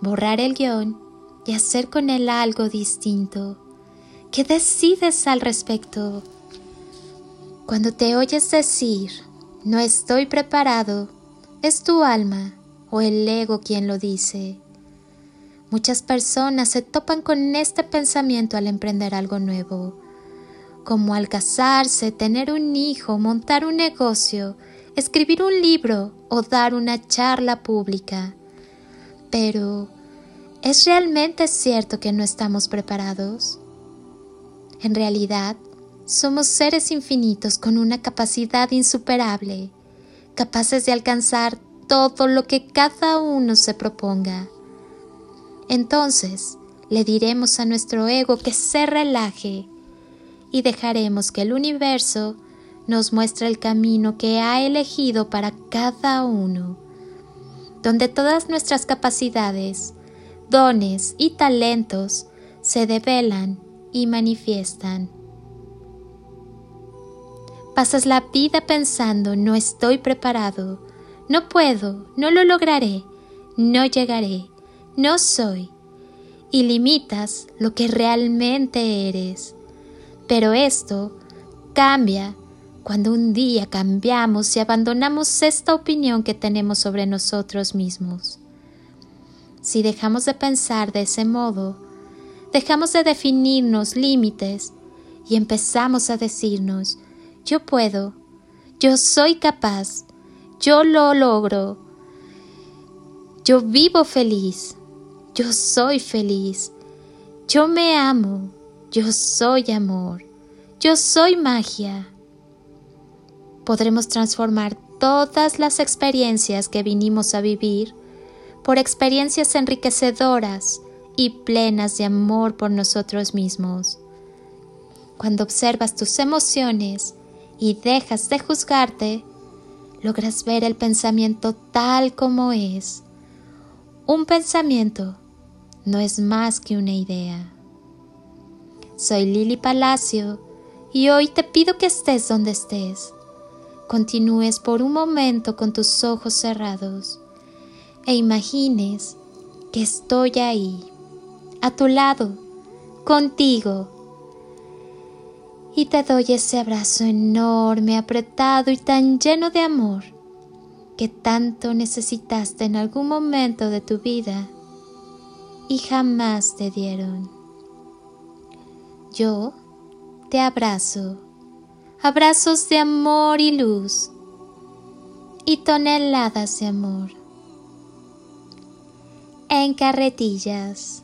borrar el guion y hacer con él algo distinto. ¿Qué decides al respecto? Cuando te oyes decir, no estoy preparado, es tu alma o el ego quien lo dice. Muchas personas se topan con este pensamiento al emprender algo nuevo, como al casarse, tener un hijo, montar un negocio, escribir un libro o dar una charla pública. Pero, ¿es realmente cierto que no estamos preparados? En realidad, somos seres infinitos con una capacidad insuperable, capaces de alcanzar todo lo que cada uno se proponga. Entonces, le diremos a nuestro ego que se relaje y dejaremos que el universo nos muestre el camino que ha elegido para cada uno, donde todas nuestras capacidades, dones y talentos se develan y manifiestan. Pasas la vida pensando no estoy preparado, no puedo, no lo lograré, no llegaré, no soy, y limitas lo que realmente eres. Pero esto cambia cuando un día cambiamos y abandonamos esta opinión que tenemos sobre nosotros mismos. Si dejamos de pensar de ese modo, dejamos de definirnos límites y empezamos a decirnos, yo puedo, yo soy capaz, yo lo logro, yo vivo feliz, yo soy feliz, yo me amo, yo soy amor, yo soy magia. Podremos transformar todas las experiencias que vinimos a vivir por experiencias enriquecedoras y plenas de amor por nosotros mismos. Cuando observas tus emociones y dejas de juzgarte, logras ver el pensamiento tal como es. Un pensamiento no es más que una idea. Soy Lili Palacio y hoy te pido que estés donde estés. Continúes por un momento con tus ojos cerrados e imagines que estoy ahí, a tu lado, contigo. Y te doy ese abrazo enorme, apretado y tan lleno de amor que tanto necesitaste en algún momento de tu vida y jamás te dieron. Yo te abrazo, abrazos de amor y luz y toneladas de amor. En carretillas.